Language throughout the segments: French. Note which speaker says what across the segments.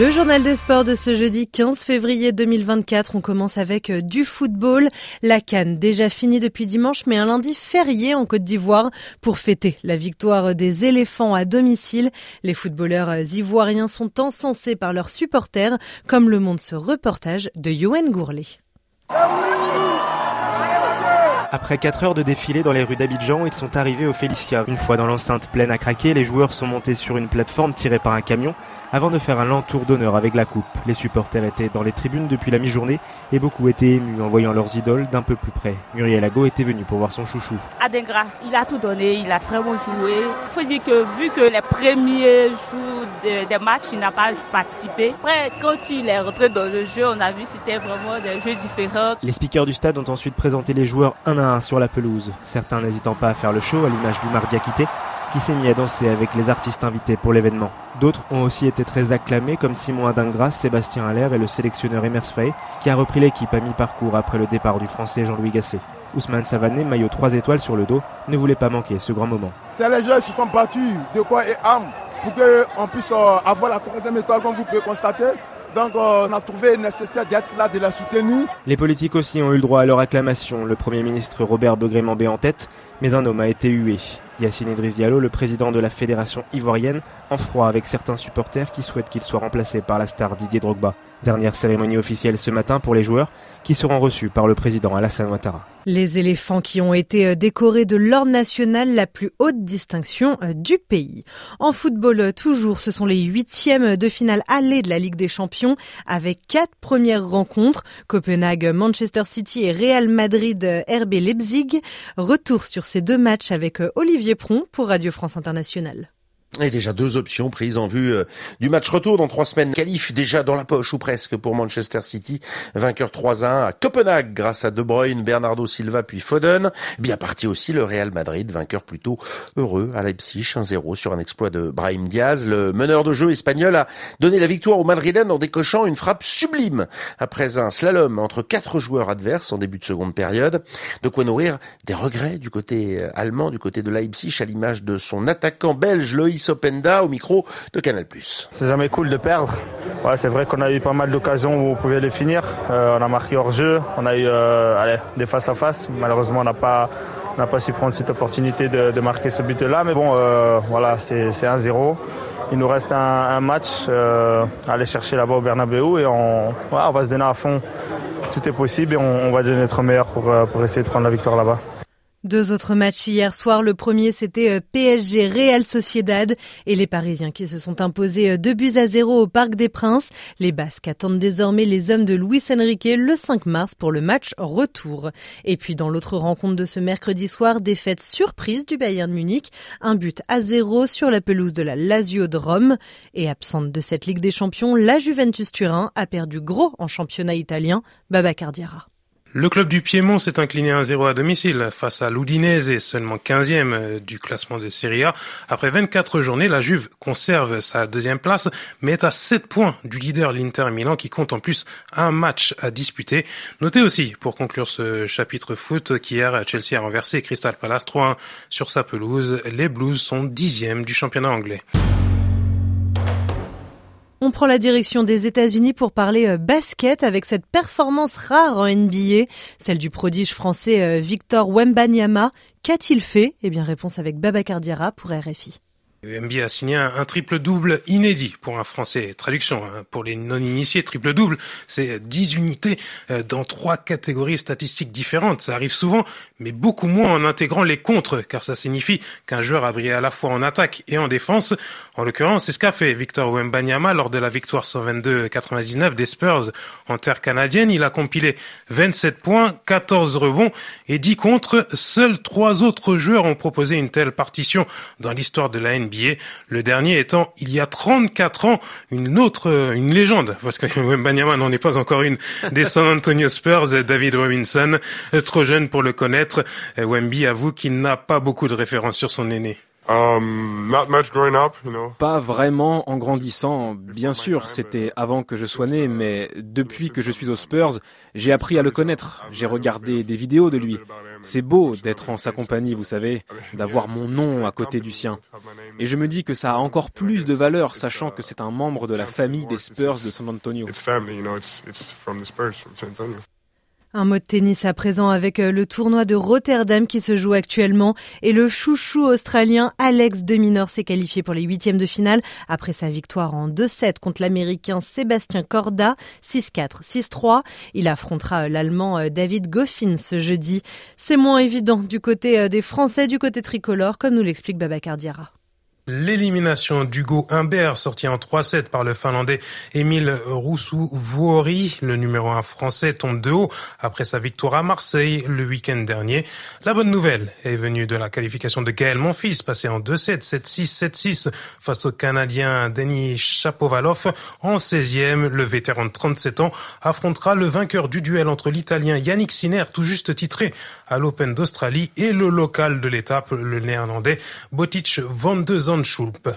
Speaker 1: Le journal des sports de ce jeudi 15 février 2024, on commence avec euh, du football. La Cannes, déjà finie depuis dimanche, mais un lundi férié en Côte d'Ivoire pour fêter la victoire des éléphants à domicile. Les footballeurs euh, ivoiriens sont encensés par leurs supporters, comme le montre ce reportage de Yoann Gourlet.
Speaker 2: Après 4 heures de défilé dans les rues d'Abidjan, ils sont arrivés au Félicia. Une fois dans l'enceinte pleine à craquer, les joueurs sont montés sur une plateforme tirée par un camion avant de faire un lent tour d'honneur avec la coupe. Les supporters étaient dans les tribunes depuis la mi-journée et beaucoup étaient émus en voyant leurs idoles d'un peu plus près. Muriel Ago était venue pour voir son chouchou.
Speaker 3: Adengra, il a tout donné, il a vraiment joué. Il faut dire que vu que les premiers jours des matchs, il n'a pas participé. Après, quand il est rentré dans le jeu, on a vu que c'était vraiment des jeux différents.
Speaker 2: Les speakers du stade ont ensuite présenté les joueurs un à un sur la pelouse. Certains n'hésitant pas à faire le show à l'image du Diakité qui s'est mis à danser avec les artistes invités pour l'événement. D'autres ont aussi été très acclamés comme Simon Adingras, Sébastien Allaire et le sélectionneur Emers Faye qui a repris l'équipe à mi-parcours après le départ du français Jean-Louis Gasset. Ousmane Savané, maillot 3 étoiles sur le dos, ne voulait pas manquer ce grand moment.
Speaker 4: C'est les joueurs qui sont battus de quoi et âme pour qu'on puisse euh, avoir la troisième étoile comme vous pouvez constater. Donc euh, on a trouvé nécessaire d'être là, de la soutenir.
Speaker 2: Les politiques aussi ont eu le droit à leur acclamation. Le Premier ministre Robert Begré-Mambé en tête, mais un homme a été hué. Yacine Idriss Diallo, le président de la fédération ivoirienne, en froid avec certains supporters qui souhaitent qu'il soit remplacé par la star Didier Drogba. Dernière cérémonie officielle ce matin pour les joueurs qui seront reçus par le président Alassane Ouattara.
Speaker 1: Les éléphants qui ont été euh, décorés de l'ordre national, la plus haute distinction euh, du pays. En football, euh, toujours, ce sont les huitièmes de finale allée de la Ligue des Champions avec quatre premières rencontres. Copenhague, Manchester City et Real Madrid, RB Leipzig. Retour sur ces deux matchs avec Olivier Pron pour Radio France Internationale.
Speaker 5: Et déjà deux options prises en vue euh, du match retour dans trois semaines. Qualif déjà dans la poche ou presque pour Manchester City, vainqueur 3-1 à Copenhague grâce à De Bruyne, Bernardo Silva puis Foden. Bien parti aussi le Real Madrid, vainqueur plutôt heureux à Leipzig 1-0 sur un exploit de Brahim Diaz. Le meneur de jeu espagnol a donné la victoire au Madrilène en décochant une frappe sublime après un slalom entre quatre joueurs adverses en début de seconde période. De quoi nourrir des regrets du côté euh, allemand, du côté de Leipzig à l'image de son attaquant belge Loïs Openda au micro de Canal+.
Speaker 6: C'est jamais cool de perdre. C'est vrai qu'on a eu pas mal d'occasions où on pouvait les finir. Euh, on a marqué hors jeu, on a eu euh, des face à face. Malheureusement, on n'a pas n'a pas su prendre cette opportunité de, marquer ce but-là. Mais bon, euh, voilà, c'est 1-0. Il nous reste un, match à aller chercher là-bas au Bernabeu et on, va se donner à fond. Tout est possible et on, va donner notre meilleur pour essayer de prendre la victoire là-bas.
Speaker 1: Deux autres matchs hier soir. Le premier, c'était euh, PSG Real Sociedad et les Parisiens qui se sont imposés euh, deux buts à zéro au Parc des Princes. Les Basques attendent désormais les hommes de Luis Enrique le 5 mars pour le match retour. Et puis dans l'autre rencontre de ce mercredi soir, défaite surprise du Bayern Munich. Un but à zéro sur la pelouse de la Lazio de Rome. Et absente de cette Ligue des Champions, la Juventus Turin a perdu gros en championnat italien. Baba Cardiara.
Speaker 7: Le club du Piémont s'est incliné 1-0 à domicile face à l'Udinese, seulement 15e euh, du classement de Serie A. Après 24 journées, la Juve conserve sa deuxième place, mais est à 7 points du leader l'Inter Milan qui compte en plus un match à disputer. Notez aussi, pour conclure ce chapitre foot, qu'hier Chelsea a renversé Crystal Palace 3-1 sur sa pelouse. Les Blues sont dixièmes du championnat anglais.
Speaker 1: On prend la direction des États-Unis pour parler euh, basket avec cette performance rare en NBA, celle du prodige français euh, Victor Wembanyama. Qu'a-t-il fait? Eh bien, réponse avec Baba Cardiara pour RFI.
Speaker 7: NBA a signé un, triple-double inédit pour un Français. Traduction, hein, pour les non-initiés, triple-double, c'est 10 unités euh, dans trois catégories statistiques différentes. Ça arrive souvent, mais beaucoup moins en intégrant les contres, car ça signifie qu'un joueur a brillé à la fois en attaque et en défense. En l'occurrence, c'est ce qu'a fait Victor Wembanyama lors de la victoire 122-99 des Spurs en terre canadienne. Il a compilé 27 points, 14 rebonds et 10 contres. Seuls trois autres joueurs ont proposé une telle partition dans l'histoire de la NBA Le dernier étant, il y a 34 ans, une autre, une légende, parce que Wembanyama n'en est pas encore une, des San Antonio Spurs, David Robinson, trop jeune pour le connaître. Wemby avoue qu'il n'a pas beaucoup de références sur son aîné.
Speaker 8: Um,
Speaker 9: Pas vraiment en grandissant. Bien sûr, c'était avant que je sois né, mais depuis que je suis aux Spurs, j'ai appris à le connaître. J'ai regardé des vidéos de lui. C'est beau d'être en sa compagnie, vous savez, d'avoir mon nom à côté du sien. Et je me dis que ça a encore plus de valeur, sachant que c'est un membre de la famille des Spurs de San Antonio.
Speaker 1: Un mot de tennis à présent avec euh, le tournoi de Rotterdam qui se joue actuellement et le chouchou australien Alex de Minor s'est qualifié pour les huitièmes de finale après sa victoire en 2-7 contre l'américain Sébastien Corda 6-4, 6-3. Il affrontera euh, l'allemand euh, David Goffin ce jeudi. C'est moins évident du côté des Français, du côté tricolore, comme nous l'explique Babacar Diarra.
Speaker 7: L'élimination d'Hugo Humbert, sorti en 3-7 par le Finlandais Emile Roussu-Vuori, le numéro 1 français, tombe de haut après sa victoire à Marseille le week-end dernier. La bonne nouvelle est venue de la qualification de Gaël Monfils, passé en 2-7, 7-6, 7-6 face au Canadien Denis Chapovalov. En 16e, le vétéran de 37 ans affrontera le vainqueur du duel entre l'Italien Yannick Sinner, tout juste titré à l'Open d'Australie, et le local de l'étape, le Néerlandais Botic van de Hirnschulpe.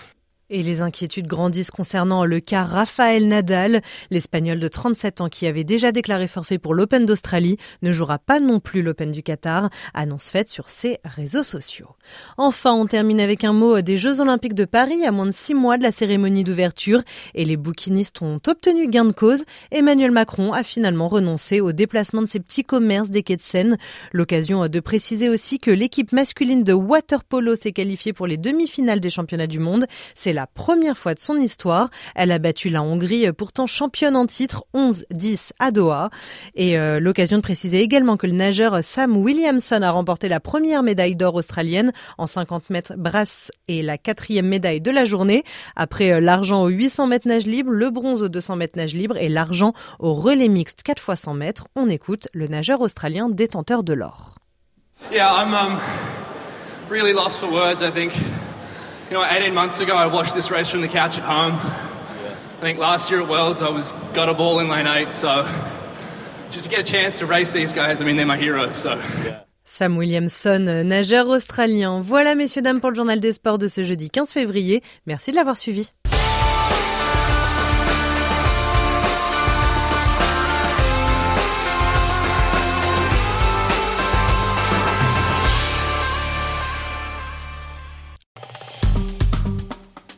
Speaker 1: Et les inquiétudes grandissent concernant le cas Rafael Nadal. L'Espagnol de 37 ans qui avait déjà déclaré forfait pour l'Open d'Australie ne jouera pas non plus l'Open du Qatar, annonce faite sur ses réseaux sociaux. Enfin, on termine avec un mot des Jeux Olympiques de Paris à moins de six mois de la cérémonie d'ouverture et les bouquinistes ont obtenu gain de cause. Emmanuel Macron a finalement renoncé au déplacement de ses petits commerces des quais de Seine. L'occasion de préciser aussi que l'équipe masculine de water polo s'est qualifiée pour les demi-finales des championnats du monde. La première fois de son histoire. Elle a battu la Hongrie, pourtant championne en titre, 11-10 à Doha. Et euh, l'occasion de préciser également que le nageur Sam Williamson a remporté la première médaille d'or australienne en 50 mètres brasse et la quatrième médaille de la journée. Après euh, l'argent au 800 mètres nage libre, le bronze au 200 mètres nage libre et l'argent au relais mixte 4 x 100 mètres, on écoute le nageur australien détenteur de l'or.
Speaker 10: Yeah, I'm um, really lost for words, I think. You know, 18 months ago, I watched this race from the couch at home. I think last year at Worlds, I was got a ball in lane eight. So just to get a chance to race these guys, I mean, they're my heroes. So.
Speaker 1: Sam Williamson, nageur australien. Voilà, messieurs, dames, pour le journal des sports de ce jeudi 15 février. Merci de l'avoir suivi.